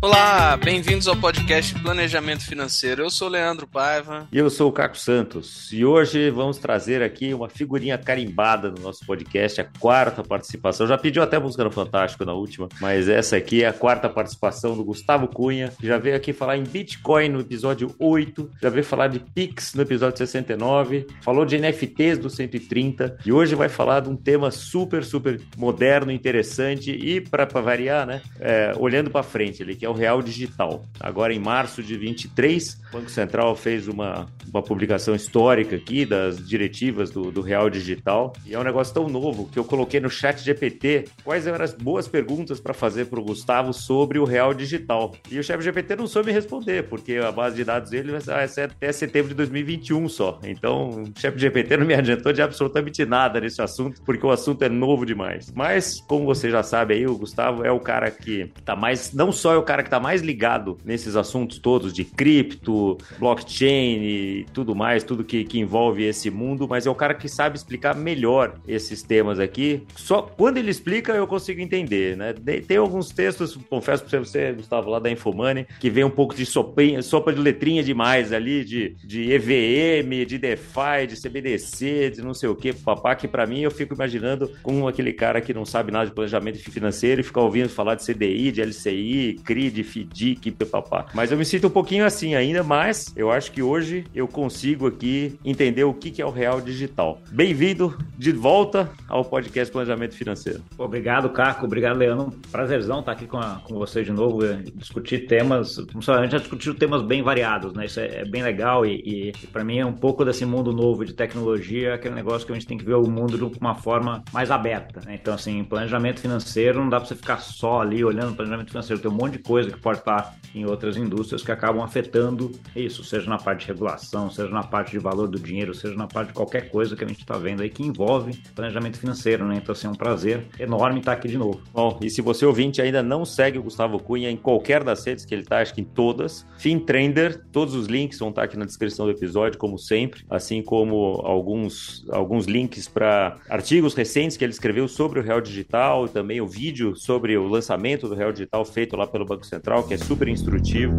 Olá, bem-vindos ao podcast Planejamento Financeiro. Eu sou o Leandro Paiva. E eu sou o Caco Santos. E hoje vamos trazer aqui uma figurinha carimbada no nosso podcast, a quarta participação. Já pediu até música no Fantástico na última, mas essa aqui é a quarta participação do Gustavo Cunha, que já veio aqui falar em Bitcoin no episódio 8, já veio falar de Pix no episódio 69, falou de NFTs do 130 e hoje vai falar de um tema super, super moderno, interessante e, para variar, né, é, olhando para frente ali, que é o Real Digital. Agora, em março de 23, o Banco Central fez uma, uma publicação histórica aqui das diretivas do, do Real Digital. E é um negócio tão novo que eu coloquei no chat GPT quais eram as boas perguntas para fazer para o Gustavo sobre o Real Digital. E o chat GPT não soube responder, porque a base de dados dele vai ser até setembro de 2021 só. Então, o chat GPT não me adiantou de absolutamente nada nesse assunto, porque o assunto é novo demais. Mas, como você já sabe aí, o Gustavo é o cara que tá mais. Não só é o cara cara que está mais ligado nesses assuntos todos de cripto, blockchain e tudo mais, tudo que, que envolve esse mundo, mas é o cara que sabe explicar melhor esses temas aqui. Só quando ele explica eu consigo entender, né? Tem alguns textos, confesso para você, Gustavo, lá da Infomoney, que vem um pouco de sopinha, sopa de letrinha demais ali, de, de EVM, de DeFi, de CBDC, de não sei o que, papá, que para mim eu fico imaginando como aquele cara que não sabe nada de planejamento financeiro e fica ouvindo falar de CDI, de LCI, CRI, de FDIC, papá. Mas eu me sinto um pouquinho assim ainda, mas eu acho que hoje eu consigo aqui entender o que é o real digital. Bem-vindo de volta ao podcast Planejamento Financeiro. Obrigado, Caco. Obrigado, Leandro. Prazerzão estar aqui com, a, com você de novo, discutir temas. A gente já discutiu temas bem variados, né? Isso é, é bem legal e, e, e para mim é um pouco desse mundo novo de tecnologia, aquele negócio que a gente tem que ver o mundo de uma forma mais aberta. Né? Então, assim, planejamento financeiro não dá para você ficar só ali olhando planejamento financeiro, tem um monte de coisa coisa que pode estar em outras indústrias que acabam afetando isso, seja na parte de regulação, seja na parte de valor do dinheiro, seja na parte de qualquer coisa que a gente está vendo aí que envolve planejamento financeiro, né? Então, assim, é um prazer enorme estar aqui de novo. Bom, e se você ouvinte ainda não segue o Gustavo Cunha em qualquer das redes que ele está, acho que em todas, FinTrender, todos os links vão estar aqui na descrição do episódio, como sempre, assim como alguns, alguns links para artigos recentes que ele escreveu sobre o Real Digital também o vídeo sobre o lançamento do Real Digital feito lá pelo Banco Central, que é super instrutivo.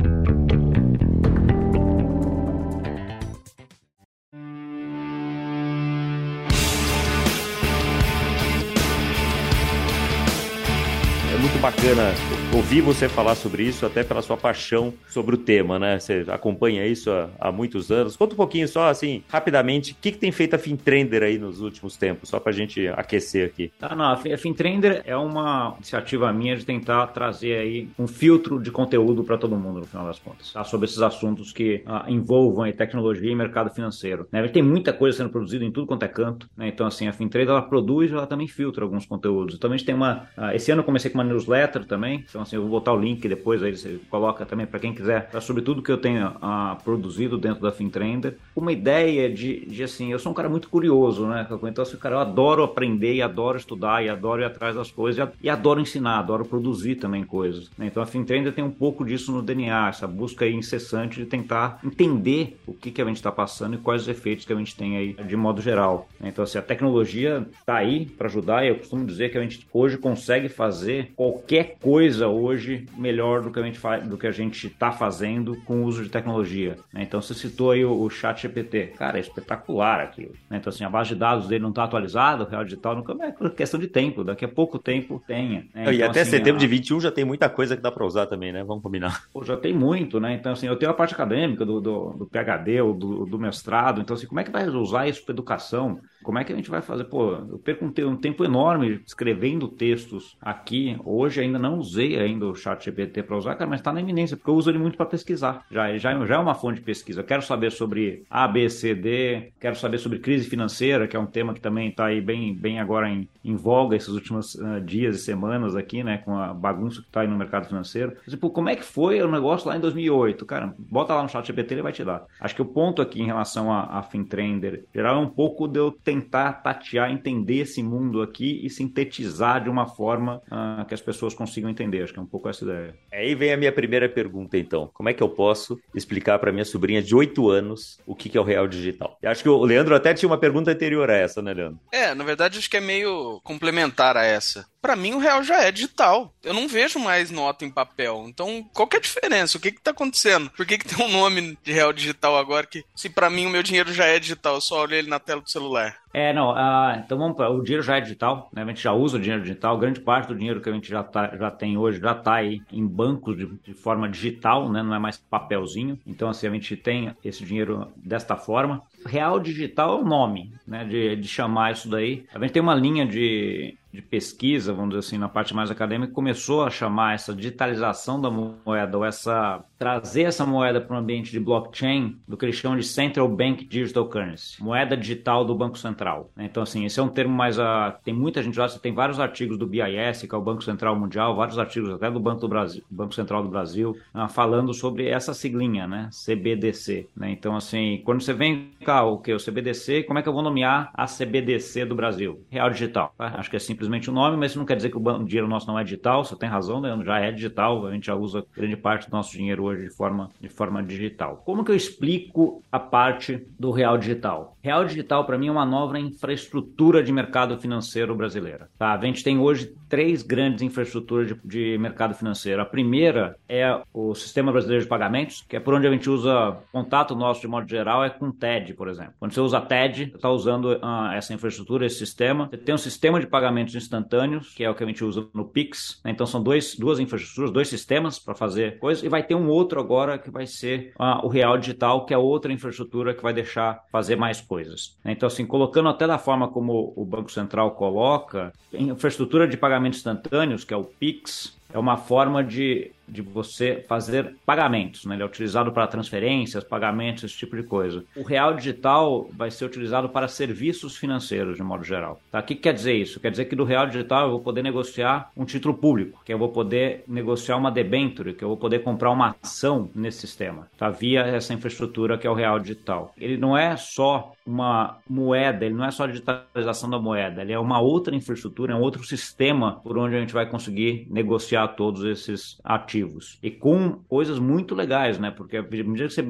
É muito bacana ouvir você falar sobre isso, até pela sua paixão sobre o tema, né? Você acompanha isso há, há muitos anos. Conta um pouquinho só, assim, rapidamente, o que, que tem feito a FinTrender aí nos últimos tempos, só para a gente aquecer aqui. Ah, não, a FinTrender é uma iniciativa minha de tentar trazer aí um filtro de conteúdo para todo mundo, no final das contas, tá? sobre esses assuntos que ah, envolvam tecnologia e mercado financeiro. Né? Tem muita coisa sendo produzida em tudo quanto é canto, né? Então, assim, a FinTrender, ela produz, ela também filtra alguns conteúdos. Então, a gente tem uma... Ah, esse ano eu comecei com uma newsletter também, então, assim, eu vou botar o link depois, aí você coloca também para quem quiser, sobre tudo que eu tenho ah, produzido dentro da FinTrender. Uma ideia de, de, assim, eu sou um cara muito curioso, né? Então, assim, cara, eu adoro aprender e adoro estudar e adoro ir atrás das coisas e adoro ensinar, adoro produzir também coisas. Né? Então, a FinTrender tem um pouco disso no DNA, essa busca incessante de tentar entender o que, que a gente está passando e quais os efeitos que a gente tem aí de modo geral. Então, assim, a tecnologia está aí para ajudar e eu costumo dizer que a gente hoje consegue fazer qualquer coisa hoje melhor do que a gente faz, do que a gente está fazendo com o uso de tecnologia. Né? Então você citou aí o, o Chat GPT, cara, é espetacular aquilo. Né? Então assim a base de dados dele não está atualizada, o Real Digital nunca é questão de tempo. Daqui a pouco tempo tenha. Né? Então, e até assim, setembro a... de 21 já tem muita coisa que dá para usar também, né? Vamos combinar. Pô, já tem muito, né? Então assim eu tenho a parte acadêmica do, do, do PhD ou do, do mestrado. Então assim como é que vai usar isso para educação? Como é que a gente vai fazer? Pô, eu perco um, tempo enorme escrevendo textos aqui. Hoje ainda não usei ainda o chat GPT para usar, cara, mas está na iminência, porque eu uso ele muito para pesquisar. Já, já, já é uma fonte de pesquisa. Eu quero saber sobre A, B, C, D, quero saber sobre crise financeira, que é um tema que também está aí bem, bem agora em, em voga esses últimos uh, dias e semanas aqui, né, com a bagunça que está aí no mercado financeiro. Tipo, como é que foi o negócio lá em 2008? Cara, bota lá no chat GPT, ele vai te dar. Acho que o ponto aqui em relação a, a FinTrender geral é um pouco de eu tentar tentar tatear, entender esse mundo aqui e sintetizar de uma forma uh, que as pessoas consigam entender. Acho que é um pouco essa ideia. Aí vem a minha primeira pergunta, então. Como é que eu posso explicar para minha sobrinha de 8 anos o que é o real digital? Eu acho que o Leandro até tinha uma pergunta anterior a essa, né, Leandro? É, na verdade acho que é meio complementar a essa. Para mim o real já é digital. Eu não vejo mais nota em papel. Então, qual que é a diferença? O que que tá acontecendo? Por que que tem um nome de real digital agora que se para mim o meu dinheiro já é digital, eu só olho ele na tela do celular? É, não, uh, então vamos para o dinheiro já é digital, né? A gente já usa o dinheiro digital, grande parte do dinheiro que a gente já, tá, já tem hoje já está aí em bancos de, de, forma digital, né? Não é mais papelzinho. Então, assim, a gente tem esse dinheiro desta forma. Real digital é o nome, né? De, de chamar isso daí. A gente tem uma linha de, de pesquisa, vamos dizer assim, na parte mais acadêmica, começou a chamar essa digitalização da moeda, ou essa trazer essa moeda para um ambiente de blockchain, do que eles chamam de Central Bank Digital Currency, moeda digital do Banco Central. Né? Então, assim, esse é um termo mais. A... Tem muita gente lá, tem vários artigos do BIS, que é o Banco Central Mundial, vários artigos até do Banco do Brasil, Banco Central do Brasil, uh, falando sobre essa siglinha, né? CBDC. Né? Então, assim, quando você vem o que? O CBDC, como é que eu vou nomear a CBDC do Brasil? Real Digital. Tá? Acho que é simplesmente o um nome, mas isso não quer dizer que o dinheiro nosso não é digital, você tem razão, né? já é digital, a gente já usa grande parte do nosso dinheiro hoje de forma, de forma digital. Como que eu explico a parte do real digital? Real digital, para mim, é uma nova infraestrutura de mercado financeiro brasileira. Tá? A gente tem hoje três grandes infraestruturas de, de, mercado financeiro. A primeira é o Sistema Brasileiro de Pagamentos, que é por onde a gente usa contato nosso de modo geral, é com TED, por exemplo. Quando você usa TED, está usando uh, essa infraestrutura, esse sistema. Você tem um sistema de pagamentos instantâneos, que é o que a gente usa no Pix. Né? Então são dois, duas infraestruturas, dois sistemas para fazer coisas. E vai ter um outro agora que vai ser uh, o Real Digital, que é outra infraestrutura que vai deixar fazer mais coisas. Então, assim, colocando até da forma como o Banco Central coloca, infraestrutura de pagamentos instantâneos, que é o PIX, é uma forma de de você fazer pagamentos. Né? Ele é utilizado para transferências, pagamentos, esse tipo de coisa. O real digital vai ser utilizado para serviços financeiros, de modo geral. Tá? O que quer dizer isso? Quer dizer que do real digital eu vou poder negociar um título público, que eu vou poder negociar uma debenture, que eu vou poder comprar uma ação nesse sistema, tá? via essa infraestrutura que é o real digital. Ele não é só uma moeda, ele não é só a digitalização da moeda, ele é uma outra infraestrutura, é um outro sistema por onde a gente vai conseguir negociar todos esses ativos e com coisas muito legais, né? Porque à medida que você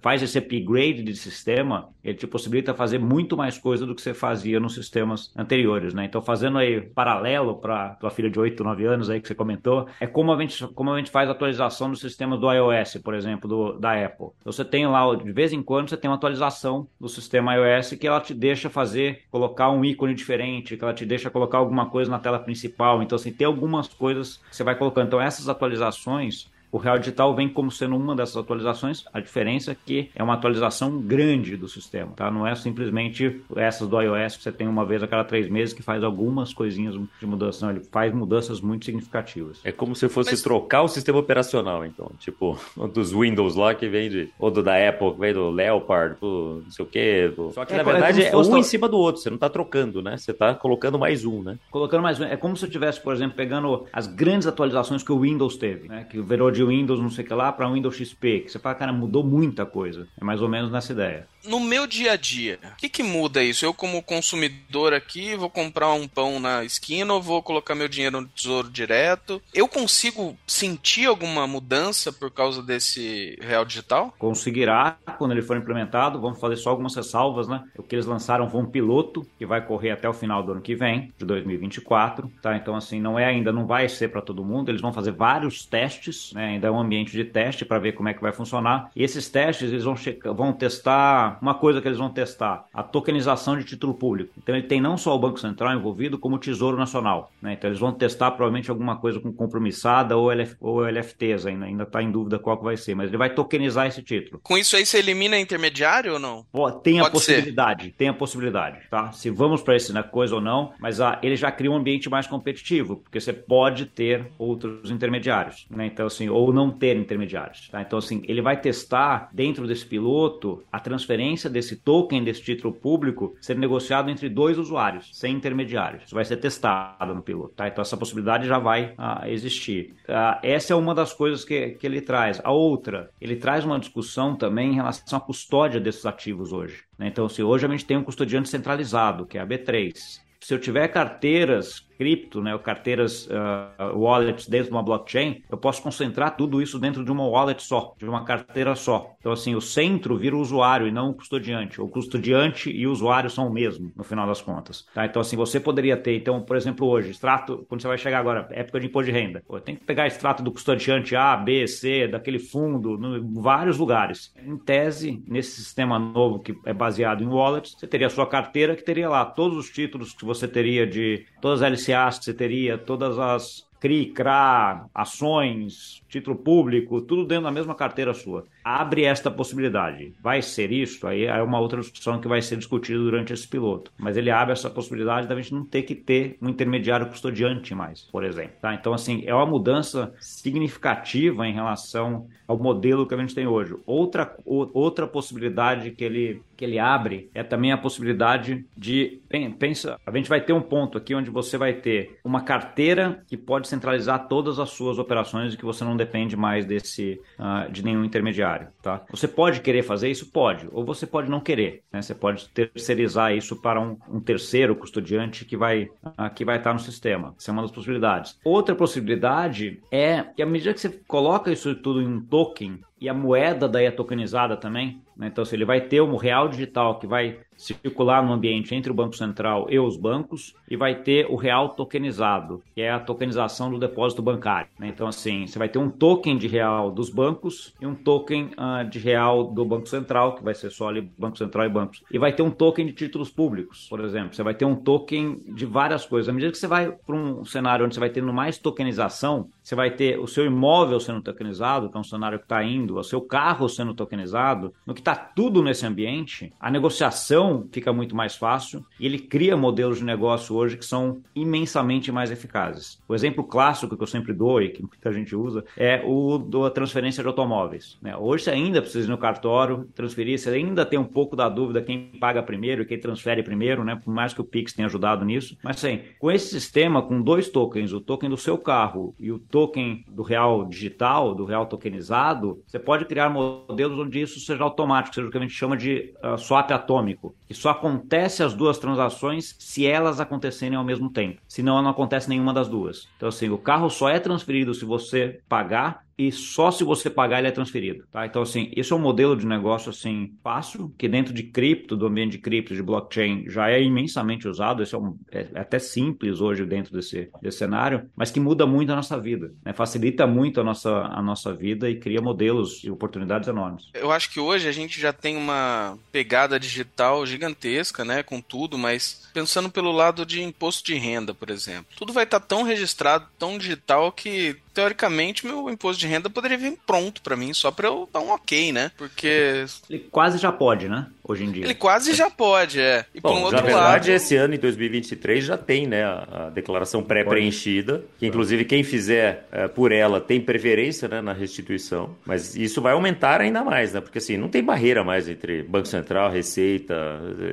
faz esse upgrade de sistema, ele te possibilita fazer muito mais coisa do que você fazia nos sistemas anteriores, né? Então, fazendo aí paralelo para tua filha de 8, 9 anos aí que você comentou, é como a gente, como a gente faz a atualização do sistema do iOS, por exemplo, do, da Apple. Então, você tem lá, de vez em quando, você tem uma atualização do sistema iOS que ela te deixa fazer, colocar um ícone diferente, que ela te deixa colocar alguma coisa na tela principal. Então, assim, tem algumas coisas que você vai colocando. Então, essas atualizações atualizações o Real Digital vem como sendo uma dessas atualizações. A diferença é que é uma atualização grande do sistema, tá? Não é simplesmente essas do iOS que você tem uma vez a cada três meses que faz algumas coisinhas de mudança. Não, ele faz mudanças muito significativas. É como se fosse Mas... trocar o sistema operacional, então. Tipo, dos Windows lá que vem de. Ou do da Apple, que vem do Leopard, do não sei o quê. Do... Só que é, na verdade é, é um em cima do outro. Você não tá trocando, né? Você tá colocando mais um, né? Colocando mais um. É como se eu estivesse, por exemplo, pegando as grandes atualizações que o Windows teve, né? Que virou de Windows não sei o que lá para Windows XP, que você fala, cara, mudou muita coisa. É mais ou menos nessa ideia no meu dia a dia, o que, que muda isso? Eu, como consumidor aqui, vou comprar um pão na esquina ou vou colocar meu dinheiro no tesouro direto? Eu consigo sentir alguma mudança por causa desse real digital? Conseguirá quando ele for implementado. Vamos fazer só algumas ressalvas, né? O que eles lançaram foi um piloto que vai correr até o final do ano que vem, de 2024, tá? Então, assim, não é ainda, não vai ser para todo mundo. Eles vão fazer vários testes, né? Ainda é um ambiente de teste para ver como é que vai funcionar. E esses testes, eles vão, vão testar uma coisa que eles vão testar, a tokenização de título público. Então ele tem não só o Banco Central envolvido, como o Tesouro Nacional. Né? Então eles vão testar provavelmente alguma coisa com compromissada ou, LF, ou LFTs ainda, ainda está em dúvida qual que vai ser, mas ele vai tokenizar esse título. Com isso aí você elimina intermediário ou não? Tem a possibilidade, ser. tem a possibilidade, tá? Se vamos para esse né, coisa ou não, mas ah, ele já cria um ambiente mais competitivo, porque você pode ter outros intermediários, né? Então assim, ou não ter intermediários, tá? Então assim, ele vai testar dentro desse piloto a transferência transferência desse token, desse título público, ser negociado entre dois usuários, sem intermediários. Isso vai ser testado no piloto, tá? Então essa possibilidade já vai ah, existir. Ah, essa é uma das coisas que, que ele traz. A outra, ele traz uma discussão também em relação à custódia desses ativos hoje. Né? Então, se hoje a gente tem um custodiante centralizado, que é a B3, se eu tiver carteiras cripto, né, carteiras uh, wallets dentro de uma blockchain, eu posso concentrar tudo isso dentro de uma wallet só, de uma carteira só. Então, assim, o centro vira o usuário e não o custodiante. O custodiante e o usuário são o mesmo, no final das contas. Tá? Então, assim, você poderia ter, então, por exemplo, hoje, extrato, quando você vai chegar agora, época de imposto de renda, tem que pegar extrato do custodiante A, B, C, daquele fundo, em vários lugares. Em tese, nesse sistema novo que é baseado em wallets, você teria a sua carteira que teria lá todos os títulos que você teria de todas as LCAs que você teria, todas as CRI, CRA, ações, título público, tudo dentro da mesma carteira sua. Abre esta possibilidade. Vai ser isso? Aí é uma outra discussão que vai ser discutida durante esse piloto. Mas ele abre essa possibilidade da gente não ter que ter um intermediário custodiante mais, por exemplo. Tá? Então, assim, é uma mudança significativa em relação ao modelo que a gente tem hoje. Outra, outra possibilidade que ele, que ele abre é também a possibilidade de. Pensa, a gente vai ter um ponto aqui onde você vai ter uma carteira que pode centralizar todas as suas operações e que você não depende mais desse uh, de nenhum intermediário, tá? Você pode querer fazer isso? Pode. Ou você pode não querer, né? Você pode terceirizar isso para um, um terceiro custodiante que vai, uh, que vai estar no sistema. Essa é uma das possibilidades. Outra possibilidade é que à medida que você coloca isso tudo em um token, e a moeda daí é tokenizada também. Né? Então, se ele vai ter um real digital que vai circular no ambiente entre o Banco Central e os bancos, e vai ter o real tokenizado, que é a tokenização do depósito bancário. Né? Então, assim, você vai ter um token de real dos bancos e um token uh, de real do Banco Central, que vai ser só ali Banco Central e bancos. E vai ter um token de títulos públicos, por exemplo. Você vai ter um token de várias coisas. À medida que você vai para um cenário onde você vai tendo mais tokenização, você vai ter o seu imóvel sendo tokenizado, que é um cenário que está indo seu carro sendo tokenizado, no que está tudo nesse ambiente, a negociação fica muito mais fácil e ele cria modelos de negócio hoje que são imensamente mais eficazes. O exemplo clássico que eu sempre dou e que muita gente usa é o da transferência de automóveis. Né? Hoje você ainda precisa ir no cartório transferir, você ainda tem um pouco da dúvida quem paga primeiro e quem transfere primeiro, né? por mais que o Pix tenha ajudado nisso. Mas assim, com esse sistema, com dois tokens, o token do seu carro e o token do real digital, do real tokenizado, você pode criar modelos onde isso seja automático, seja o que a gente chama de uh, swap atômico, que só acontece as duas transações se elas acontecerem ao mesmo tempo. Senão não acontece nenhuma das duas. Então, assim, o carro só é transferido se você pagar e só se você pagar ele é transferido, tá? Então assim, isso é um modelo de negócio assim fácil, que dentro de cripto, do ambiente de cripto, de blockchain, já é imensamente usado, isso é, um, é, é até simples hoje dentro desse, desse cenário, mas que muda muito a nossa vida, né? Facilita muito a nossa, a nossa vida e cria modelos e oportunidades enormes. Eu acho que hoje a gente já tem uma pegada digital gigantesca, né, com tudo, mas pensando pelo lado de imposto de renda, por exemplo, tudo vai estar tão registrado, tão digital que teoricamente, meu imposto de renda poderia vir pronto para mim, só para eu dar um ok, né? Porque. Ele quase já pode, né? Hoje em dia. Ele quase já pode, é. E Bom, por um outro na verdade, lado... esse ano, em 2023, já tem, né? A, declaração pré-preenchida, que inclusive quem fizer é, por ela tem preferência né, na restituição, mas isso vai aumentar ainda mais, né? Porque assim, não tem barreira mais entre Banco Central, Receita,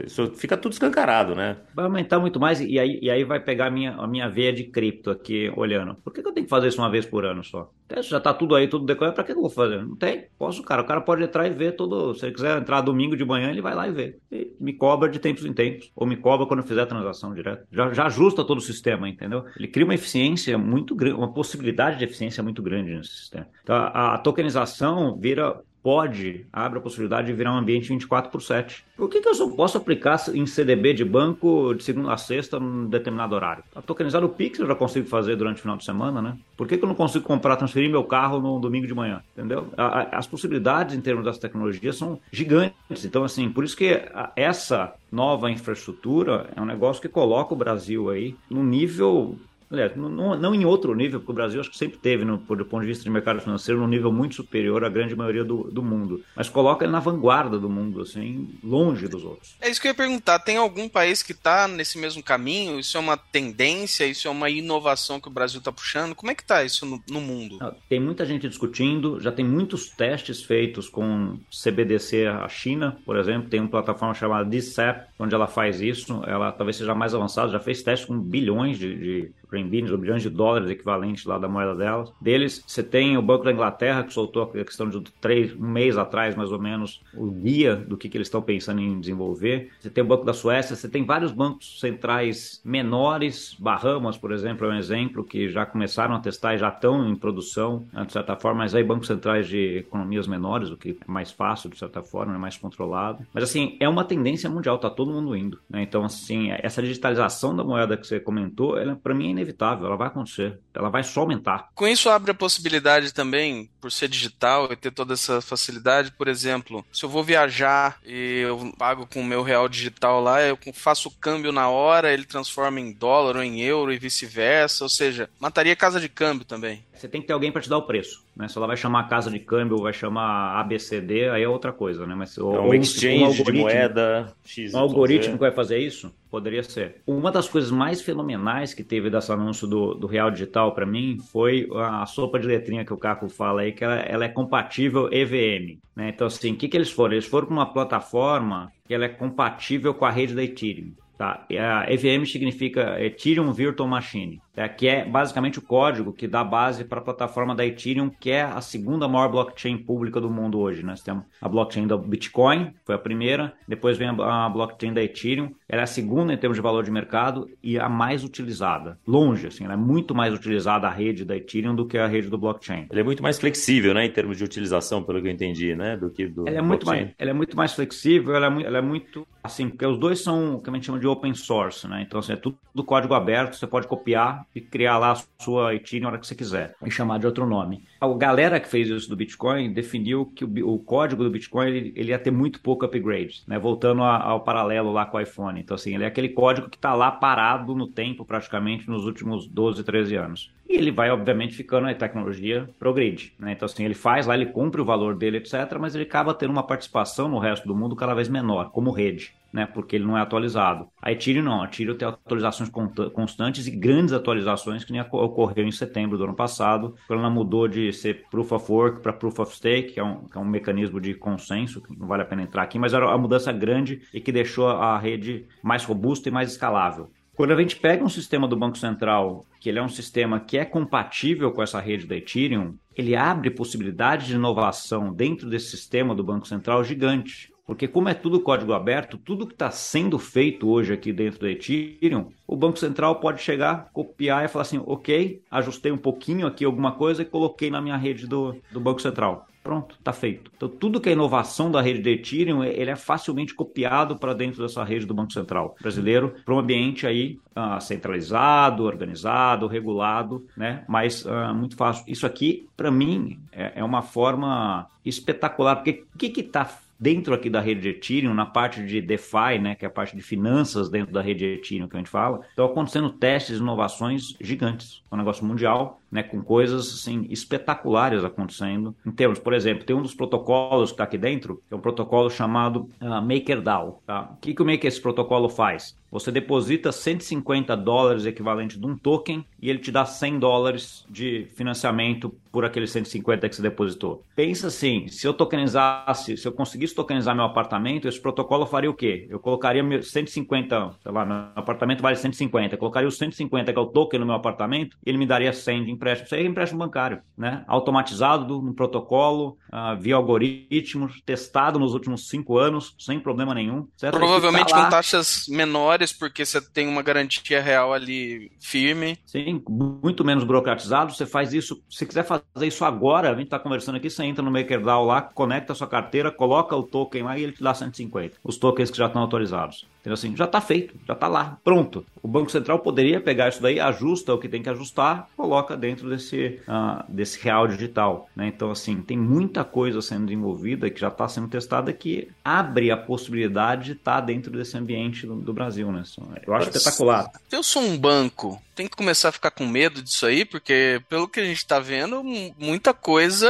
isso fica tudo escancarado, né? Vai aumentar muito mais e aí, e aí vai pegar a minha, a minha veia de cripto aqui olhando. Por que, que eu tenho que fazer isso uma vez por ano só. Já tá tudo aí, tudo decorado, pra que eu vou fazer? Não tem? Posso, cara. O cara pode entrar e ver todo. Se ele quiser entrar domingo de manhã, ele vai lá e vê. E me cobra de tempos em tempos. Ou me cobra quando eu fizer a transação direto. Já, já ajusta todo o sistema, entendeu? Ele cria uma eficiência muito grande, uma possibilidade de eficiência muito grande nesse sistema. Então, a, a tokenização vira pode, abre a possibilidade de virar um ambiente 24 por 7. Por que, que eu só posso aplicar em CDB de banco de segunda a sexta num determinado horário? A tokenizar o Pix eu já consigo fazer durante o final de semana, né? Por que, que eu não consigo comprar, transferir meu carro no domingo de manhã? Entendeu? As possibilidades em termos das tecnologias são gigantes. Então, assim, por isso que essa nova infraestrutura é um negócio que coloca o Brasil aí num nível aliás, não, não em outro nível, porque o Brasil acho que sempre teve, no, do ponto de vista de mercado financeiro, num nível muito superior à grande maioria do, do mundo. Mas coloca ele na vanguarda do mundo, assim, longe dos outros. É isso que eu ia perguntar. Tem algum país que está nesse mesmo caminho? Isso é uma tendência? Isso é uma inovação que o Brasil está puxando? Como é que está isso no, no mundo? Tem muita gente discutindo, já tem muitos testes feitos com CBDC a China, por exemplo, tem uma plataforma chamada DCEP, onde ela faz isso, ela talvez seja mais avançada, já fez testes com bilhões de, de renminbi, bilhões de dólares equivalentes lá da moeda delas. Deles, você tem o Banco da Inglaterra, que soltou a questão de três, um mês atrás, mais ou menos, o guia do que, que eles estão pensando em desenvolver. Você tem o Banco da Suécia, você tem vários bancos centrais menores, Bahamas, por exemplo, é um exemplo, que já começaram a testar e já estão em produção, né, de certa forma, mas aí bancos centrais de economias menores, o que é mais fácil, de certa forma, é mais controlado. Mas assim, é uma tendência mundial, tá todo mundo indo. Né? Então, assim, essa digitalização da moeda que você comentou, ela, para mim, é inevitável, ela vai acontecer, ela vai só aumentar. Com isso abre a possibilidade também, por ser digital e ter toda essa facilidade, por exemplo, se eu vou viajar e eu pago com o meu real digital lá, eu faço o câmbio na hora, ele transforma em dólar ou em euro e vice-versa, ou seja, mataria casa de câmbio também. Você tem que ter alguém para te dar o preço. Né? Se ela vai chamar casa de câmbio vai chamar ABCD, aí é outra coisa, né? Mas, é um exchange um de moeda X. Um algoritmo que vai fazer isso? Poderia ser. Uma das coisas mais fenomenais que teve desse anúncio do, do Real Digital para mim foi a sopa de letrinha que o Caco fala aí, que ela, ela é compatível EVM. Né? Então, assim, o que, que eles foram? Eles foram para uma plataforma que ela é compatível com a rede da Ethereum. Tá? A EVM significa Ethereum Virtual Machine é, que é basicamente o código que dá base para a plataforma da Ethereum, que é a segunda maior blockchain pública do mundo hoje. Nós temos a blockchain do Bitcoin, foi a primeira, depois vem a, a blockchain da Ethereum, ela é a segunda em termos de valor de mercado e a mais utilizada. Longe, assim, ela é muito mais utilizada a rede da Ethereum do que a rede do blockchain. Ela é muito mais flexível, né, em termos de utilização, pelo que eu entendi, né, do que do ela é muito mais, Ela é muito mais flexível, ela é muito, ela é muito assim, porque os dois são o que a gente chama de open source, né? Então, assim, é tudo do código aberto, você pode copiar e criar lá a sua Ethereum na hora que você quiser e chamar de outro nome. A galera que fez isso do Bitcoin definiu que o, o código do Bitcoin ele, ele, ia ter muito pouco upgrade, né? Voltando a, ao paralelo lá com o iPhone. Então, assim, ele é aquele código que está lá parado no tempo, praticamente, nos últimos 12, 13 anos. E ele vai, obviamente, ficando a tecnologia progride. Né? Então, assim, ele faz lá, ele cumpre o valor dele, etc., mas ele acaba tendo uma participação no resto do mundo cada vez menor, como rede né? Porque ele não é atualizado. A Ethereum não, a Ethereum tem atualizações constantes e grandes atualizações que nem ocorreu em setembro do ano passado, quando ela mudou de ser Proof of Work para Proof of Stake, que é, um, que é um mecanismo de consenso, que não vale a pena entrar aqui, mas era uma mudança grande e que deixou a rede mais robusta e mais escalável. Quando a gente pega um sistema do Banco Central, que ele é um sistema que é compatível com essa rede da Ethereum, ele abre possibilidades de inovação dentro desse sistema do Banco Central gigante. Porque como é tudo código aberto, tudo que está sendo feito hoje aqui dentro do Ethereum, o Banco Central pode chegar, copiar e falar assim, ok, ajustei um pouquinho aqui alguma coisa e coloquei na minha rede do, do Banco Central. Pronto, está feito. Então, tudo que é inovação da rede de Ethereum, ele é facilmente copiado para dentro dessa rede do Banco Central brasileiro, para um ambiente aí uh, centralizado, organizado, regulado, né? Mas uh, muito fácil. Isso aqui, para mim, é, é, uma forma espetacular, porque o que está dentro aqui da rede de Ethereum, na parte de DeFi, né, que é a parte de finanças dentro da rede de Ethereum que a gente fala, estão acontecendo testes inovações gigantes. É um negócio mundial, né, com coisas assim espetaculares acontecendo. Em termos, por exemplo, tem um dos protocolos que está aqui dentro, que é um protocolo chamado uh, MakerDAO. Tá? O que, que o Maker esse protocolo faz? Você deposita 150 dólares equivalente de um token e ele te dá 100 dólares de financiamento por aqueles 150 que você depositou. Pensa assim, se eu tokenizasse, se eu conseguisse tokenizar meu apartamento, esse protocolo faria o quê? Eu colocaria 150, sei lá, meu apartamento vale 150, eu colocaria os 150 que é o token no meu apartamento e ele me daria 100 de empréstimo. Isso aí é empréstimo bancário, né? Automatizado no protocolo, uh, via algoritmos, testado nos últimos cinco anos, sem problema nenhum. Certo? Provavelmente tá com taxas menores, porque você tem uma garantia real ali firme. Sim, muito menos burocratizado. Você faz isso, se quiser fazer isso agora, a gente está conversando aqui, você entra no MakerDAO lá, conecta a sua carteira, coloca o token lá e ele te dá 150. Os tokens que já estão autorizados. Entendeu? Assim, já está feito, já está lá, pronto. O Banco Central poderia pegar isso daí, ajusta o que tem que ajustar, coloca dentro desse, uh, desse real digital. Né? Então, assim, tem muita coisa sendo desenvolvida que já está sendo testada que abre a possibilidade de estar tá dentro desse ambiente do, do Brasil. Né? Eu acho espetacular. Se eu sou um banco, tem que começar a ficar com medo disso aí, porque pelo que a gente está vendo, muita coisa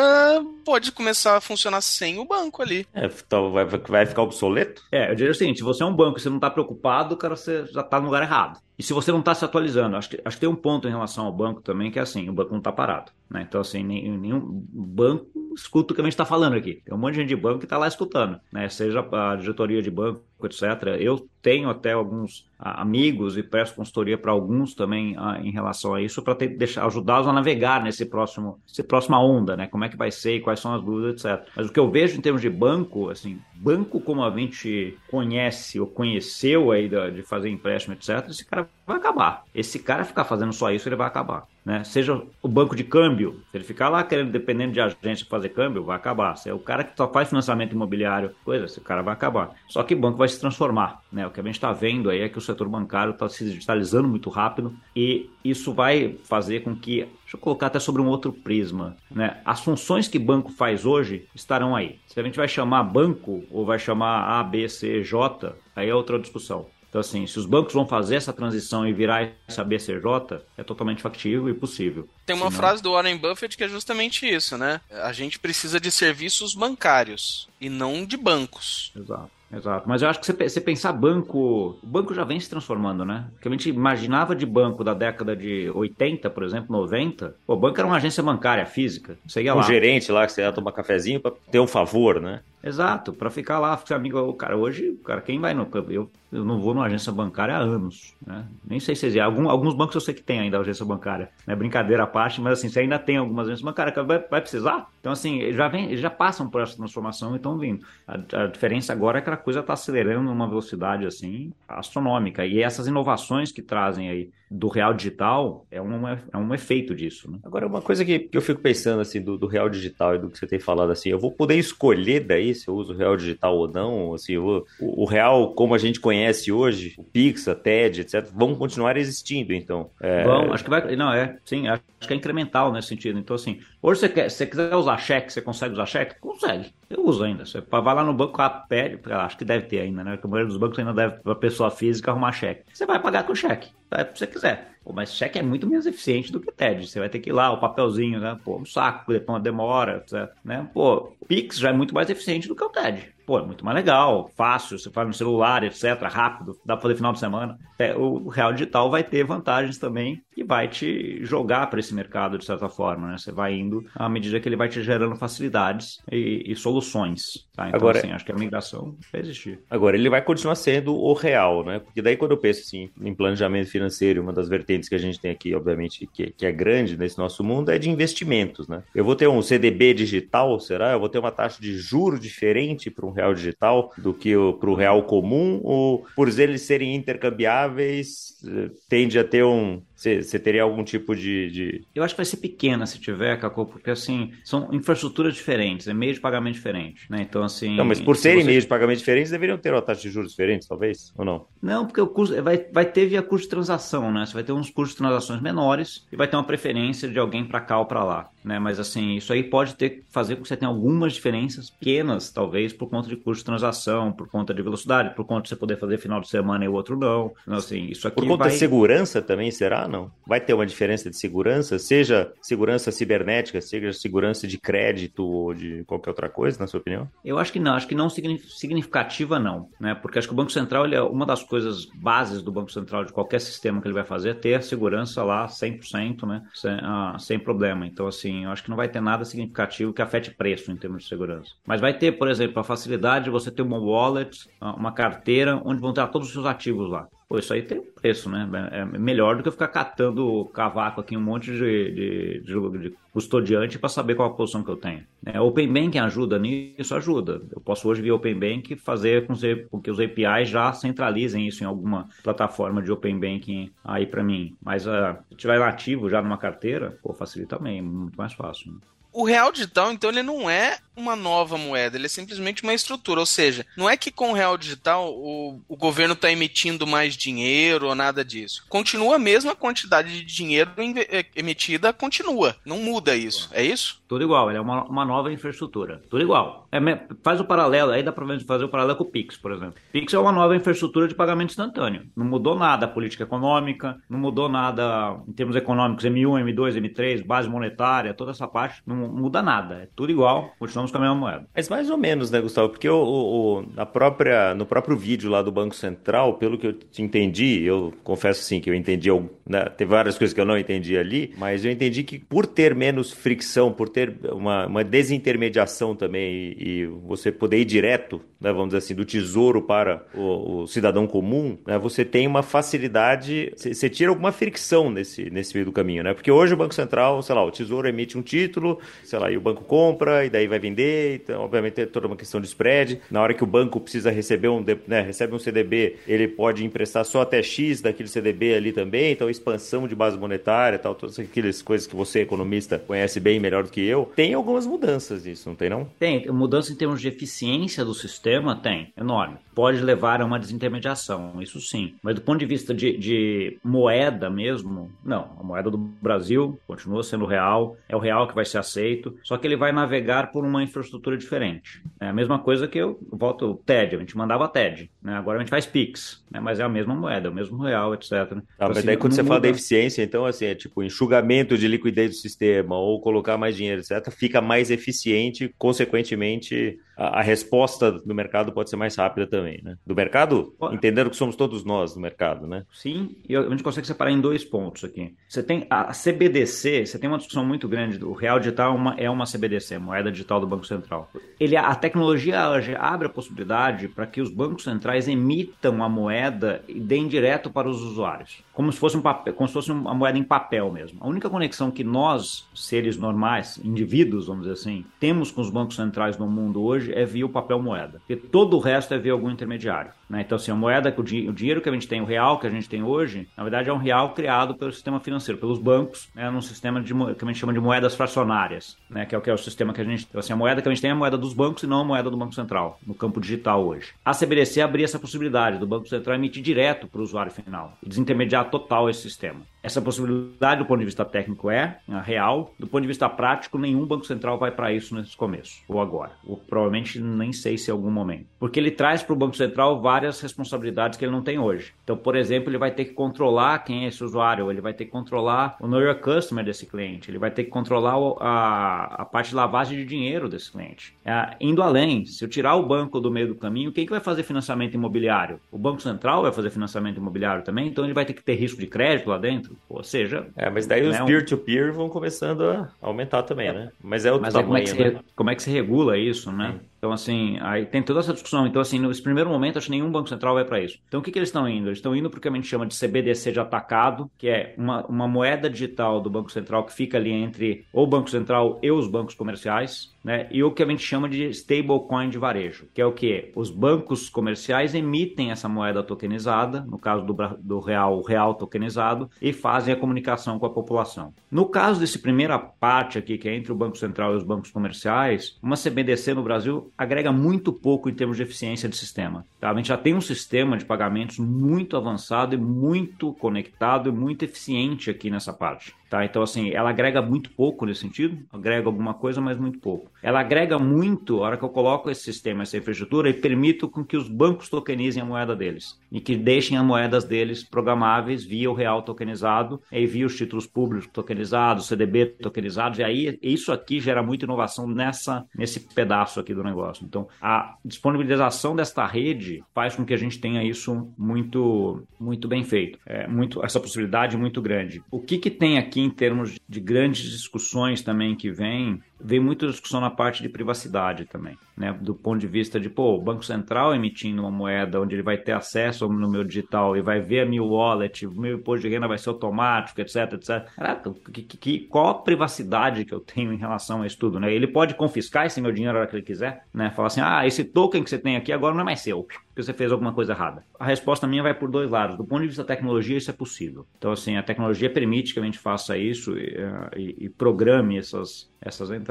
pode começar a funcionar sem o banco ali. É, então vai, vai ficar obsoleto? É, eu diria o seguinte: se você é um banco e você não está preocupado, cara, você já está no lugar errado. E se você não está se atualizando, acho que, acho que tem um ponto em relação ao banco também, que é assim, o banco não está parado. Né? Então, assim, nenhum, nenhum banco escuta o que a gente está falando aqui. Tem um monte de gente de banco que está lá escutando, né? Seja a diretoria de banco, etc. Eu tenho até alguns amigos e presto consultoria para alguns também em relação a isso, para ajudá-los a navegar nesse próximo, nesse próxima onda, né? Como é que vai ser e quais são as dúvidas, etc. Mas o que eu vejo em termos de banco, assim, banco como a gente conhece ou conheceu aí de fazer empréstimo, etc., esse cara vai acabar. Esse cara ficar fazendo só isso, ele vai acabar. Né? Seja o banco de câmbio, se ele ficar lá querendo, dependendo de agência fazer câmbio, vai acabar. Se é o cara que só faz financiamento imobiliário, coisa, esse cara vai acabar. Só que o banco vai se transformar. Né? O que a gente está vendo aí é que o setor bancário está se digitalizando muito rápido e isso vai fazer com que Deixa eu colocar até sobre um outro prisma. Né? As funções que banco faz hoje estarão aí. Se a gente vai chamar banco ou vai chamar A, B, C, J, aí é outra discussão. Então, assim, se os bancos vão fazer essa transição e virar essa BCJ, é totalmente factível e possível. Tem uma Senão... frase do Warren Buffett que é justamente isso, né? A gente precisa de serviços bancários e não de bancos. Exato. Exato. Mas eu acho que você, você pensar banco. O banco já vem se transformando, né? Porque a gente imaginava de banco da década de 80, por exemplo, 90. O banco era uma agência bancária física. Você ia um lá. gerente lá que você ia tomar cafezinho para ter um favor, né? Exato, para ficar lá, ficar amigo. Cara, hoje, cara, quem vai no. Eu, eu não vou numa agência bancária há anos, né? Nem sei se existe. Algum, alguns bancos eu sei que tem ainda agência bancária. Né? Brincadeira à parte, mas assim, você ainda tem algumas agências bancárias, vai, vai precisar? Então, assim, já vem, já passam por essa transformação e estão vindo. A, a, diferença agora é que a coisa está acelerando numa velocidade assim astronômica. E essas inovações que trazem aí do real digital é um, é um efeito disso. Né? Agora, uma coisa que, que eu fico pensando assim do, do real digital e do que você tem falado assim, eu vou poder escolher daí se eu uso o real digital ou não, assim, o, o real como a gente conhece hoje, o Pix, a TED, etc, vão continuar existindo, então. É... Acho que vai, não é, sim, acho que é incremental nesse sentido. Então, assim, hoje você quer, você quiser usar cheque, você consegue usar cheque? Consegue. Eu uso ainda. Você vai lá no banco, pede, acho que deve ter ainda, né? Porque a maioria dos bancos ainda deve para pessoa física arrumar cheque. Você vai pagar com cheque, tá? se você quiser. Pô, mas cheque é muito menos eficiente do que TED. Você vai ter que ir lá, o papelzinho, né? Pô, um saco, depois uma demora, etc, né? Pô, Pix já é muito mais eficiente do que o TED. Pô, é muito mais legal, fácil, você faz no celular, etc, rápido, dá pra fazer final de semana. É, o real digital vai ter vantagens também e vai te jogar para esse mercado de certa forma, né? Você vai indo à medida que ele vai te gerando facilidades e, e soluções, tá? Então, Agora, assim, acho que a migração vai existir. Agora, ele vai continuar sendo o real, né? Porque daí quando eu penso, assim, em planejamento financeiro, uma das vertentes vertentes que a gente tem aqui, obviamente, que, que é grande nesse nosso mundo, é de investimentos, né? Eu vou ter um CDB digital, será? Eu vou ter uma taxa de juro diferente para um real digital do que para o real comum? Ou por eles serem intercambiáveis, eh, tende a ter um, você teria algum tipo de, de, Eu acho que vai ser pequena se tiver, Cacô, porque assim, são infraestruturas diferentes, é meio de pagamento diferente, né? Então, assim. Não, mas por serem você... meios de pagamento diferentes, deveriam ter uma taxa de juros diferente, talvez, ou não? Não, porque o custo vai, vai ter via custo de transação, né? Você vai ter uns custos de transações menores e vai ter uma preferência de alguém para cá ou para lá, né? Mas assim, isso aí pode ter fazer com que você tenha algumas diferenças pequenas, talvez, por conta de custo de transação, por conta de velocidade, por conta de você poder fazer final de semana e o outro não. Então, assim, isso aqui por conta vai... de segurança também, será? Não? Vai ter uma diferença de segurança, seja segurança cibernética, seja segurança de crédito ou de qualquer outra coisa, na sua opinião? Eu acho que não, acho que não significativa não, né? Porque acho que o Banco Central, ele é uma das coisas bases do Banco Central de qualquer sistema que ele vai fazer é ter segurança lá 100%, né? Sem, ah, sem problema. Então, assim, eu acho que não vai ter nada significativo que afete preço em termos de segurança. Mas vai ter, por exemplo, a facilidade de você ter uma wallet, ah, uma carteira, onde vão ter todos os seus ativos lá. Pô, isso aí tem um preço, né? É melhor do que ficar catando cavaco aqui, um monte de, de, de, de custodiante para saber qual a posição que eu tenho. É, Open Banking ajuda nisso? Ajuda. Eu posso hoje via Open Banking fazer com que os APIs já centralizem isso em alguma plataforma de Open Banking aí para mim. Mas uh, se tiver nativo já numa carteira, pô, facilita também, muito mais fácil. Né? O real digital, então, ele não é uma nova moeda, ele é simplesmente uma estrutura. Ou seja, não é que com o real digital o, o governo está emitindo mais dinheiro ou nada disso. Continua a mesma quantidade de dinheiro é, emitida, continua. Não muda isso. É isso? Tudo igual, ele é uma, uma nova infraestrutura. Tudo igual. É, faz o paralelo, aí dá para fazer o paralelo com o Pix, por exemplo. Pix é uma nova infraestrutura de pagamento instantâneo. Não mudou nada a política econômica, não mudou nada em termos econômicos, M1, M2, M3, base monetária, toda essa parte, não muda nada. É tudo igual, continuamos com a mesma moeda. Mas mais ou menos, né, Gustavo? Porque o, o, na própria, no próprio vídeo lá do Banco Central, pelo que eu entendi, eu confesso sim que eu entendi, né, teve várias coisas que eu não entendi ali, mas eu entendi que por ter menos fricção, por ter uma, uma desintermediação também e, e, você poder ir direto, né, vamos dizer assim, do tesouro para o, o cidadão comum, né, você tem uma facilidade, você tira alguma fricção nesse, nesse meio do caminho, né? Porque hoje o Banco Central, sei lá, o tesouro emite um título, sei lá, e o banco compra, e daí vai vender, então, obviamente é toda uma questão de spread. Na hora que o banco precisa receber um, né, recebe um CDB, ele pode emprestar só até X daquele CDB ali também, então expansão de base monetária, tal, todas aquelas coisas que você, economista, conhece bem melhor do que eu. Tem algumas mudanças nisso, não tem não? Tem, mudança em termos de eficiência do sistema, tem, enorme. Pode levar a uma desintermediação, isso sim. Mas do ponto de vista de, de moeda mesmo, não. A moeda do Brasil continua sendo real, é o real que vai ser aceito, só que ele vai navegar por uma infraestrutura diferente. É a mesma coisa que eu volto o TED, a gente mandava TED, né? agora a gente faz PIX, né? mas é a mesma moeda, é o mesmo real, etc. Ah, então, mas assim, daí quando você muda. fala da eficiência, então assim, é tipo enxugamento de liquidez do sistema ou colocar mais dinheiro, etc., fica mais eficiente, consequentemente a, a, resposta do mercado pode ser mais rápida também, né? Do mercado, entendendo que somos todos nós do mercado, né? Sim, e a gente consegue separar em dois pontos aqui. Você tem a CBDC, você tem uma discussão muito grande, o real digital é uma, é uma CBDC, moeda digital do Banco Central. Ele, a tecnologia abre a possibilidade para que os bancos centrais emitam a moeda e deem direto para os usuários, como se fosse um papel, como se fosse uma moeda em papel mesmo. A única conexão que nós, seres normais, indivíduos, vamos dizer assim, temos com os bancos centrais no mundo hoje é via o papel moeda, porque todo o resto é via algum intermediário. Né? Então, assim, a moeda, o, o dinheiro que a gente tem, o real que a gente tem hoje, na verdade é um real criado pelo sistema financeiro, pelos bancos, né? num sistema de, que a gente chama de moedas fracionárias, né? que é o que é o sistema que a gente. Então, assim, a moeda que a gente tem é a moeda dos bancos e não a moeda do Banco Central, no campo digital hoje. A CBDC abria essa possibilidade do Banco Central emitir direto para o usuário final desintermediar total esse sistema. Essa possibilidade, do ponto de vista técnico, é, é real. Do ponto de vista prático, nenhum Banco Central vai para isso nesse começo, ou agora. Ou provavelmente nem sei se em algum momento. Porque ele traz para o Banco Central várias responsabilidades que ele não tem hoje. Então, por exemplo, ele vai ter que controlar quem é esse usuário, ele vai ter que controlar o know your customer desse cliente, ele vai ter que controlar a, a parte de lavagem de dinheiro desse cliente. É, indo além, se eu tirar o banco do meio do caminho, quem que vai fazer financiamento imobiliário? O Banco Central vai fazer financiamento imobiliário também, então ele vai ter que ter risco de crédito lá dentro ou seja. É, mas daí os né, peer-to-peer -peer vão começando a aumentar também, é, né? Mas é outro mas tamanho, como, é que se, né? como é que se regula isso, né? Então, assim, aí tem toda essa discussão. Então, assim, nesse primeiro momento, acho que nenhum Banco Central vai para isso. Então, o que, que eles estão indo? Eles estão indo para o que a gente chama de CBDC de atacado, que é uma, uma moeda digital do Banco Central que fica ali entre o Banco Central e os bancos comerciais, né? E o que a gente chama de stablecoin de varejo, que é o que? Os bancos comerciais emitem essa moeda tokenizada, no caso do, do real, o real tokenizado, e fazem a comunicação com a população. No caso desse primeira parte aqui, que é entre o Banco Central e os bancos comerciais, uma CBDC no Brasil agrega muito pouco em termos de eficiência de sistema. Tá? A gente já tem um sistema de pagamentos muito avançado e muito conectado e muito eficiente aqui nessa parte. Tá? Então, assim, ela agrega muito pouco nesse sentido, agrega alguma coisa, mas muito pouco. Ela agrega muito a hora que eu coloco esse sistema, essa infraestrutura e permito com que os bancos tokenizem a moeda deles e que deixem as moedas deles programáveis via o real tokenizado e via os títulos públicos tokenizados, CDB tokenizados, e aí isso aqui gera muita inovação nessa, nesse pedaço aqui do negócio. Então, a disponibilização desta rede faz com que a gente tenha isso muito, muito bem feito, é, muito, essa possibilidade muito grande. O que, que tem aqui em termos de grandes discussões também que vem, vem muita discussão na parte de privacidade também, né? Do ponto de vista de, pô, o Banco Central emitindo uma moeda onde ele vai ter acesso no meu digital e vai ver a meu wallet, o meu imposto de renda vai ser automático, etc, etc. Caraca, que, que, qual a privacidade que eu tenho em relação a isso tudo, né? Ele pode confiscar esse meu dinheiro a hora que ele quiser, né? Falar assim, ah, esse token que você tem aqui agora não é mais seu porque você fez alguma coisa errada. A resposta minha vai por dois lados. Do ponto de vista da tecnologia, isso é possível. Então, assim, a tecnologia permite que a gente faça isso e, e, e programe essas, essas entradas.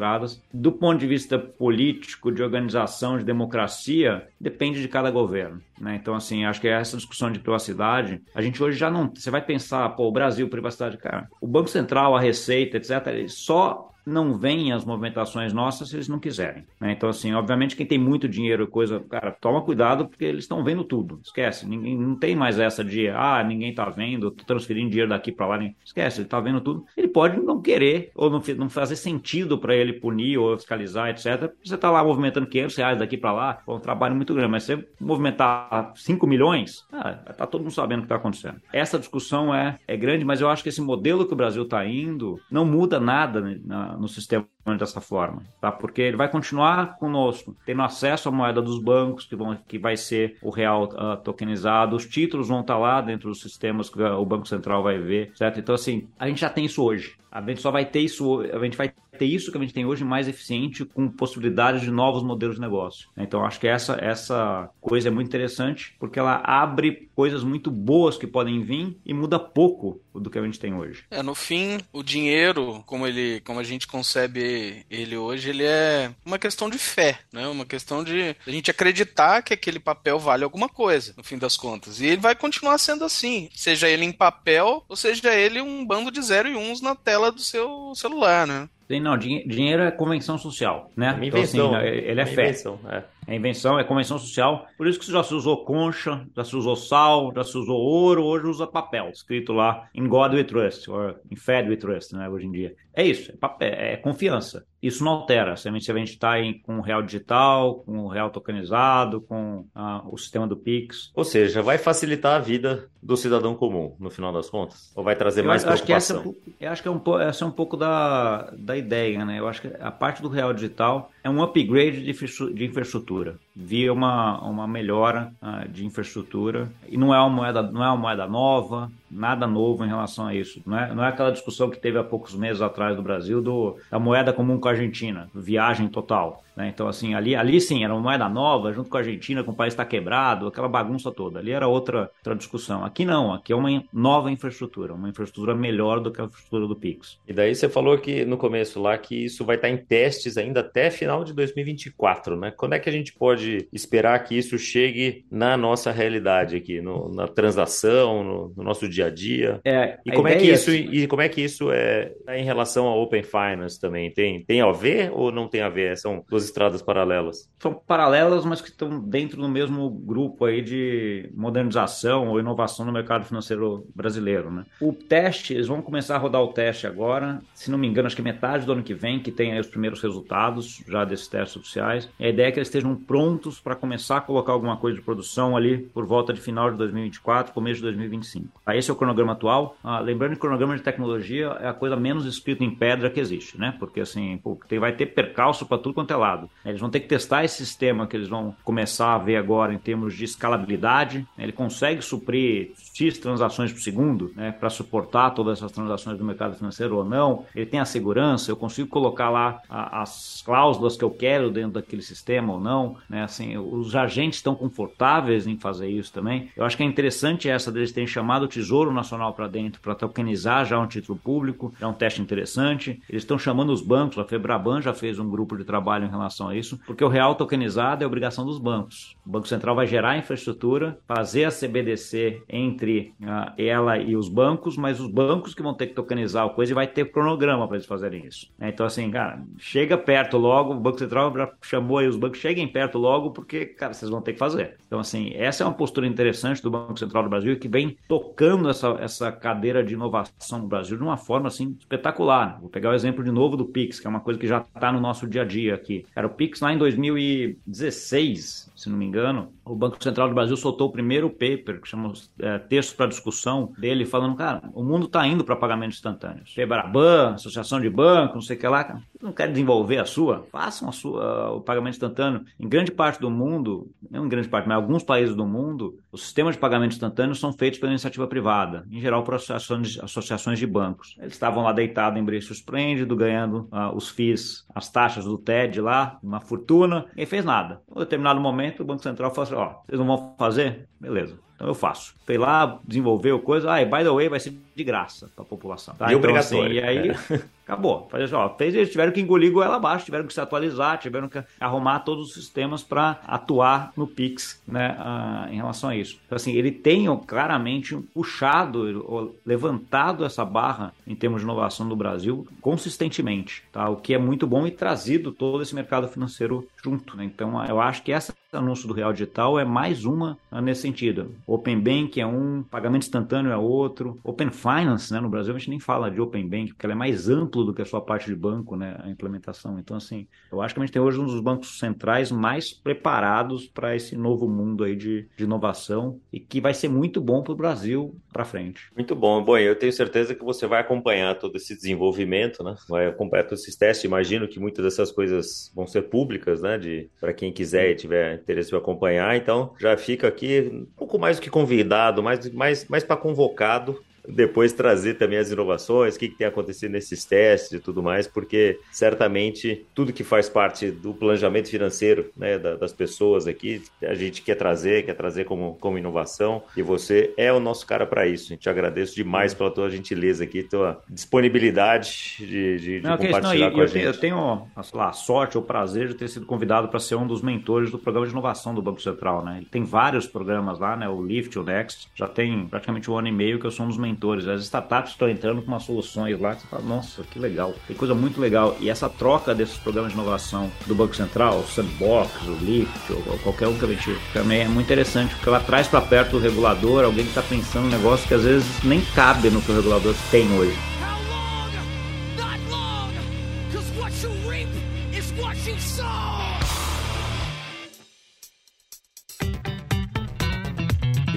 Do ponto de vista político, de organização, de democracia, depende de cada governo. Né? Então, assim, acho que essa discussão de privacidade, a gente hoje já não. Você vai pensar, pô, o Brasil, privacidade, cara. O Banco Central, a Receita, etc., só não vêm as movimentações nossas se eles não quiserem. Né? Então, assim, obviamente, quem tem muito dinheiro e coisa, cara, toma cuidado porque eles estão vendo tudo. Esquece, ninguém, não tem mais essa de, ah, ninguém tá vendo, tô transferindo dinheiro daqui para lá. Esquece, ele tá vendo tudo. Ele pode não querer ou não, não fazer sentido para ele punir ou fiscalizar, etc. Você tá lá movimentando 500 reais daqui para lá, é um trabalho muito grande, mas você movimentar 5 milhões, ah, tá todo mundo sabendo o que tá acontecendo. Essa discussão é, é grande, mas eu acho que esse modelo que o Brasil tá indo não muda nada né, no sistema dessa forma, tá? Porque ele vai continuar conosco, tendo acesso à moeda dos bancos, que, vão, que vai ser o real uh, tokenizado, os títulos vão estar lá dentro dos sistemas que o Banco Central vai ver, certo? Então, assim, a gente já tem isso hoje. A gente só vai ter isso, a gente vai ter isso que a gente tem hoje mais eficiente, com possibilidades de novos modelos de negócio. Então, acho que essa, essa coisa é muito interessante, porque ela abre coisas muito boas que podem vir e muda pouco do que a gente tem hoje. É, no fim, o dinheiro, como ele, como a gente concebe ele hoje, ele é uma questão de fé, né? Uma questão de a gente acreditar que aquele papel vale alguma coisa, no fim das contas. E ele vai continuar sendo assim, seja ele em papel ou seja ele um bando de zero e uns na tela do seu celular, né? Não, dinheiro é convenção social, né? É invenção, então, assim, ele é, é fé. Invenção, é. É invenção, é convenção social. Por isso que já se usou concha, já se usou sal, já se usou ouro, hoje usa papel, escrito lá em God we trust, ou em Fed we trust, né, hoje em dia. É isso, é, papel, é confiança. Isso não altera. Se a gente está com o real digital, com o real tokenizado, com ah, o sistema do Pix. Ou seja, vai facilitar a vida do cidadão comum, no final das contas? Ou vai trazer mais eu acho preocupação? Que essa, eu acho que é um, essa é um pouco da, da ideia, né? Eu acho que a parte do real digital é um upgrade de, infraestrutura, via uma, uma melhora uh, de infraestrutura. E não é, uma moeda, não é uma moeda nova, nada novo em relação a isso. Não é, não é aquela discussão que teve há poucos meses atrás do Brasil do, da moeda comum com a Argentina, viagem total. Né? Então, assim, ali, ali sim, era uma moeda nova, junto com a Argentina, com o país está quebrado, aquela bagunça toda. Ali era outra, outra discussão. Aqui não, aqui é uma nova infraestrutura, uma infraestrutura melhor do que a infraestrutura do Pix. E daí você falou que no começo lá que isso vai estar em testes ainda até final de 2024, né? Quando é que a gente pode esperar que isso chegue na nossa realidade aqui, no, na transação, no, no, nosso dia a dia? É, e como é que isso e como é que isso é em relação ao Open Finance também? Tem, tem a ver ou não tem a ver? São duas estradas paralelas? São paralelas, mas que estão dentro do mesmo grupo aí de modernização ou inovação no mercado financeiro brasileiro, né? O teste, eles vão começar a rodar o teste agora, se não me engano, acho que metade do ano que vem, que tem aí os primeiros resultados já desses testes oficiais. E a ideia é que eles estejam prontos para começar a colocar alguma coisa de produção ali por volta de final de 2024, começo de 2025. Ah, esse é o cronograma atual. Ah, lembrando que o cronograma de tecnologia é a coisa menos escrita em pedra que existe, né? Porque assim, pô, vai ter percalço para tudo quanto é lado. Eles vão ter que testar esse sistema que eles vão começar a ver agora em termos de escalabilidade. Ele consegue suprir X transações por segundo, né, para suportar todas essas transações do mercado financeiro ou não. Ele tem a segurança, eu consigo colocar lá a, as cláusulas que eu quero dentro daquele sistema ou não. Né? Assim, os agentes estão confortáveis em fazer isso também. Eu acho que é interessante essa deles terem chamado o Tesouro Nacional para dentro para tokenizar já um título público. É um teste interessante. Eles estão chamando os bancos, a Febraban já fez um grupo de trabalho em relação a isso, porque o real tokenizado é obrigação dos bancos. O Banco Central vai gerar infraestrutura, fazer a CBDC entre uh, ela e os bancos, mas os bancos que vão ter que tokenizar a coisa e vai ter cronograma para eles fazerem isso. Né? Então, assim, cara, chega perto logo, o Banco Central já chamou aí os bancos, cheguem perto logo, porque, cara, vocês vão ter que fazer. Então, assim, essa é uma postura interessante do Banco Central do Brasil que vem tocando essa, essa cadeira de inovação no Brasil de uma forma, assim, espetacular. Vou pegar o exemplo de novo do Pix, que é uma coisa que já está no nosso dia a dia aqui. Era o Pix lá em 2016, se não me engano, o Banco Central do Brasil soltou o primeiro paper, que chama é, Textos para Discussão, dele falando, cara, o mundo está indo para pagamentos instantâneos. Febraban, Associação de Bancos, não sei o que lá. Não quer desenvolver a sua? Façam a sua, o pagamento instantâneo. Em grande parte do mundo, não em grande parte, mas em alguns países do mundo, os sistemas de pagamento instantâneo são feitos pela iniciativa privada, em geral por associações, associações de bancos. Eles estavam lá deitados em berço esplêndido, ganhando uh, os FIIs, as taxas do TED lá, uma fortuna, e fez nada. Em um determinado momento, o Banco Central falou assim: ó, vocês não vão fazer? Beleza. Então eu faço. Fui lá, desenvolveu coisa, ah, e by the way, vai ser de graça para a população. Tá? E então, assim, e aí, é. acabou. Faz, ó, fez, eles tiveram que engolir goela abaixo, tiveram que se atualizar, tiveram que arrumar todos os sistemas para atuar no Pix, né, uh, em relação a isso. Então, assim, ele tem claramente puxado, levantado essa barra em termos de inovação do Brasil consistentemente, tá? O que é muito bom e trazido todo esse mercado financeiro junto, né? Então, eu acho que essa anúncio do Real Digital é mais uma nesse sentido. Open Bank é um, pagamento instantâneo é outro. Open Finance, né, no Brasil a gente nem fala de Open Bank, porque ela é mais amplo do que a sua parte de banco, né, a implementação. Então, assim, eu acho que a gente tem hoje um dos bancos centrais mais preparados para esse novo mundo aí de, de inovação e que vai ser muito bom para o Brasil para frente. Muito bom. Bom, eu tenho certeza que você vai acompanhar todo esse desenvolvimento, né? Vai acompanhar todos esses testes. Imagino que muitas dessas coisas vão ser públicas, né? De para quem quiser e tiver interesse em acompanhar. Então, já fica aqui um pouco mais do que convidado, mais, mais, mais para convocado depois trazer também as inovações, o que, que tem acontecido nesses testes e tudo mais, porque certamente tudo que faz parte do planejamento financeiro né, das pessoas aqui, a gente quer trazer, quer trazer como, como inovação, e você é o nosso cara para isso. A gente agradece demais pela tua gentileza aqui, tua disponibilidade de, de, não, de compartilhar não, com a eu gente. eu tenho lá, a sorte ou o prazer de ter sido convidado para ser um dos mentores do programa de inovação do Banco Central. Né? Ele tem vários programas lá, né? o Lift, o Next, já tem praticamente um ano e meio que eu sou um dos mentores mentores. As startups estão entrando com umas soluções lá que você fala, nossa, que legal. Tem coisa muito legal. E essa troca desses programas de inovação do Banco Central, o Sandbox, o Lift, ou, qualquer um que a gente também é muito interessante, porque ela traz para perto do regulador alguém que está pensando um negócio que às vezes nem cabe no que o regulador tem hoje.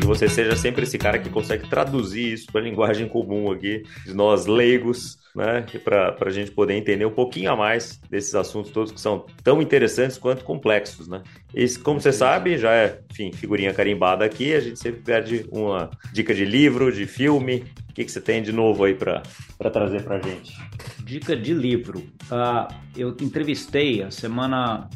Que você seja sempre esse cara que consegue traduzir isso para a linguagem comum aqui, de nós leigos, né? Para a gente poder entender um pouquinho a mais desses assuntos todos que são tão interessantes quanto complexos, né? E como você sabe, já é, enfim, figurinha carimbada aqui, a gente sempre pede uma dica de livro, de filme. O que, que você tem de novo aí para trazer para a gente? Dica de livro. Uh, eu entrevistei a semana,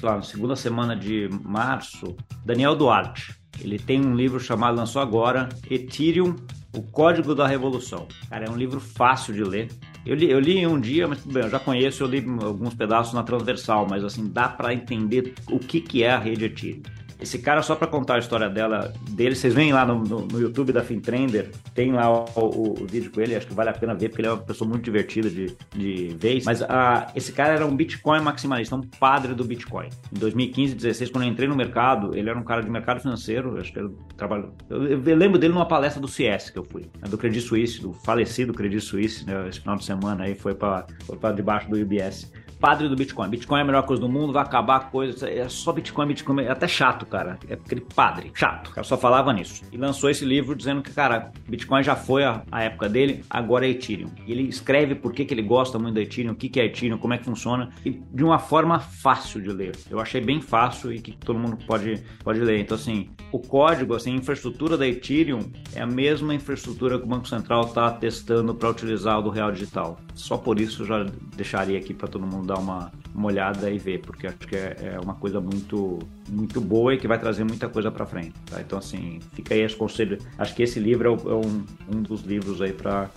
lá, na segunda semana de março, Daniel Duarte ele tem um livro chamado, lançou agora, Ethereum, o Código da Revolução. Cara, é um livro fácil de ler. Eu li, eu li um dia, mas bem, eu já conheço, eu li alguns pedaços na transversal, mas assim, dá para entender o que, que é a rede Ethereum. Esse cara, só para contar a história dela, dele, vocês veem lá no, no, no YouTube da Fintrender, tem lá o, o, o, vídeo com ele, acho que vale a pena ver, porque ele é uma pessoa muito divertida de, de ver. Mas a, esse cara era um Bitcoin maximalista, um padre do Bitcoin. Em 2015, 2016, quando eu entrei no mercado, ele era um cara de mercado financeiro, acho que ele trabalhou. Eu, eu, lembro dele numa palestra do CS que eu fui, né, do Credit Suisse, do falecido Credit Suisse, né, esse final de semana aí foi para debaixo do UBS padre do Bitcoin. Bitcoin é a melhor coisa do mundo, vai acabar a coisa. É só Bitcoin, Bitcoin. É até chato, cara. É aquele padre, chato. O cara só falava nisso. E lançou esse livro dizendo que, cara, Bitcoin já foi a, a época dele, agora é Ethereum. E ele escreve por que, que ele gosta muito da Ethereum, o que, que é Ethereum, como é que funciona, e de uma forma fácil de ler. Eu achei bem fácil e que todo mundo pode, pode ler. Então, assim, o código, assim, a infraestrutura da Ethereum é a mesma infraestrutura que o Banco Central está testando para utilizar o do Real Digital. Só por isso eu já deixaria aqui para todo mundo dar uma, uma olhada e ver, porque acho que é, é uma coisa muito, muito boa e que vai trazer muita coisa para frente. Tá? Então, assim, fica aí esse conselho. Acho que esse livro é, um, um dos livros aí para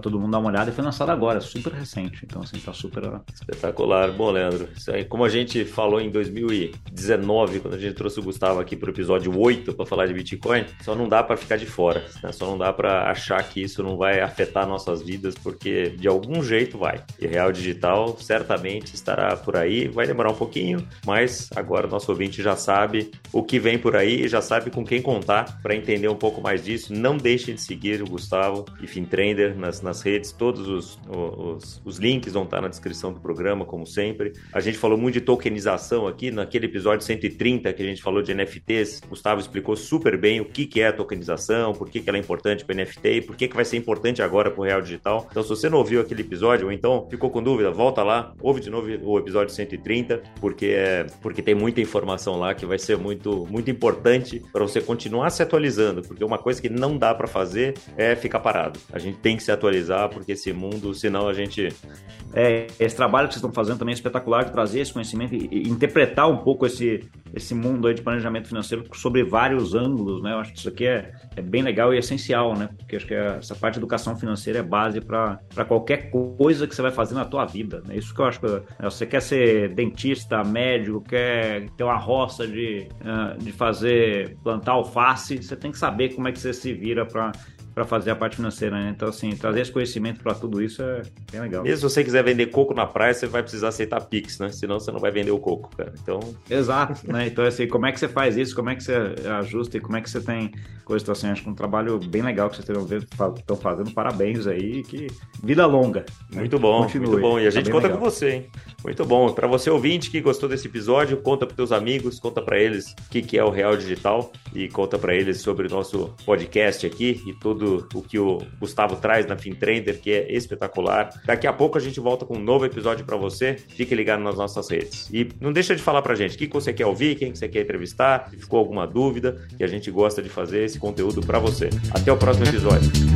todo mundo dar uma olhada e foi lançado agora, super recente. Então, assim, tá super. Espetacular. Bom, Leandro, isso aí, como a gente falou em 2019, quando a gente trouxe o Gustavo aqui para o episódio 8 para falar de Bitcoin, só não dá para ficar de fora, né? só não dá para achar que isso não vai afetar nossas vidas, porque de algum jeito vai. E Real Digital certamente certamente estará por aí. Vai demorar um pouquinho, mas agora o nosso ouvinte já sabe o que vem por aí, já sabe com quem contar para entender um pouco mais disso. Não deixem de seguir o Gustavo e Fintrender nas, nas redes. Todos os, os, os links vão estar na descrição do programa, como sempre. A gente falou muito de tokenização aqui naquele episódio 130 que a gente falou de NFTs. Gustavo explicou super bem o que, que é a tokenização, por que, que ela é importante para NFT e por que, que vai ser importante agora para o Real Digital. Então, se você não ouviu aquele aquele episódio, ou então ficou com dúvida, volta lá, ouve de novo episódio 130, porque é porque tem muita informação lá que vai ser muito muito importante para você continuar se atualizando, porque uma coisa que não dá para fazer é ficar parado. A gente tem que se atualizar porque esse mundo, senão a gente é, esse trabalho que vocês estão fazendo também é espetacular de trazer esse conhecimento e, interpretar um pouco esse esse mundo aí de planejamento financeiro sobre vários ângulos, né? Eu acho que isso aqui é, é bem legal e essencial, né? Porque acho que essa parte de educação financeira é base para qualquer coisa que você vai fazer na tua vida, né? Isso que eu acho que né? Você quer ser dentista, médico, quer ter uma roça de, ah, de fazer plantar alface, você tem que saber como é que você se vira para para fazer a parte financeira, né? Então, assim, trazer esse conhecimento para tudo isso é bem legal. Mesmo se você quiser vender coco na praia, você vai precisar aceitar Pix, né? Senão você não vai vender o coco, cara. Então. Exato, né? Então, assim, como é que você faz isso? Como é que você ajusta e como é que você tem coisas então, assim, acho que é um trabalho bem legal que vocês estão fazendo. Parabéns aí, que vida longa. Né? Muito bom, Continue. muito bom. E a tá gente tá conta legal. com você, hein? Muito bom. Para você ouvinte que gostou desse episódio, conta para teus amigos, conta para eles o que, que é o Real Digital e conta para eles sobre o nosso podcast aqui e tudo o que o Gustavo traz na FinTrender, que é espetacular. Daqui a pouco a gente volta com um novo episódio para você. Fique ligado nas nossas redes. E não deixa de falar pra gente o que você quer ouvir, quem você quer entrevistar, se ficou alguma dúvida, que a gente gosta de fazer esse conteúdo para você. Até o próximo episódio.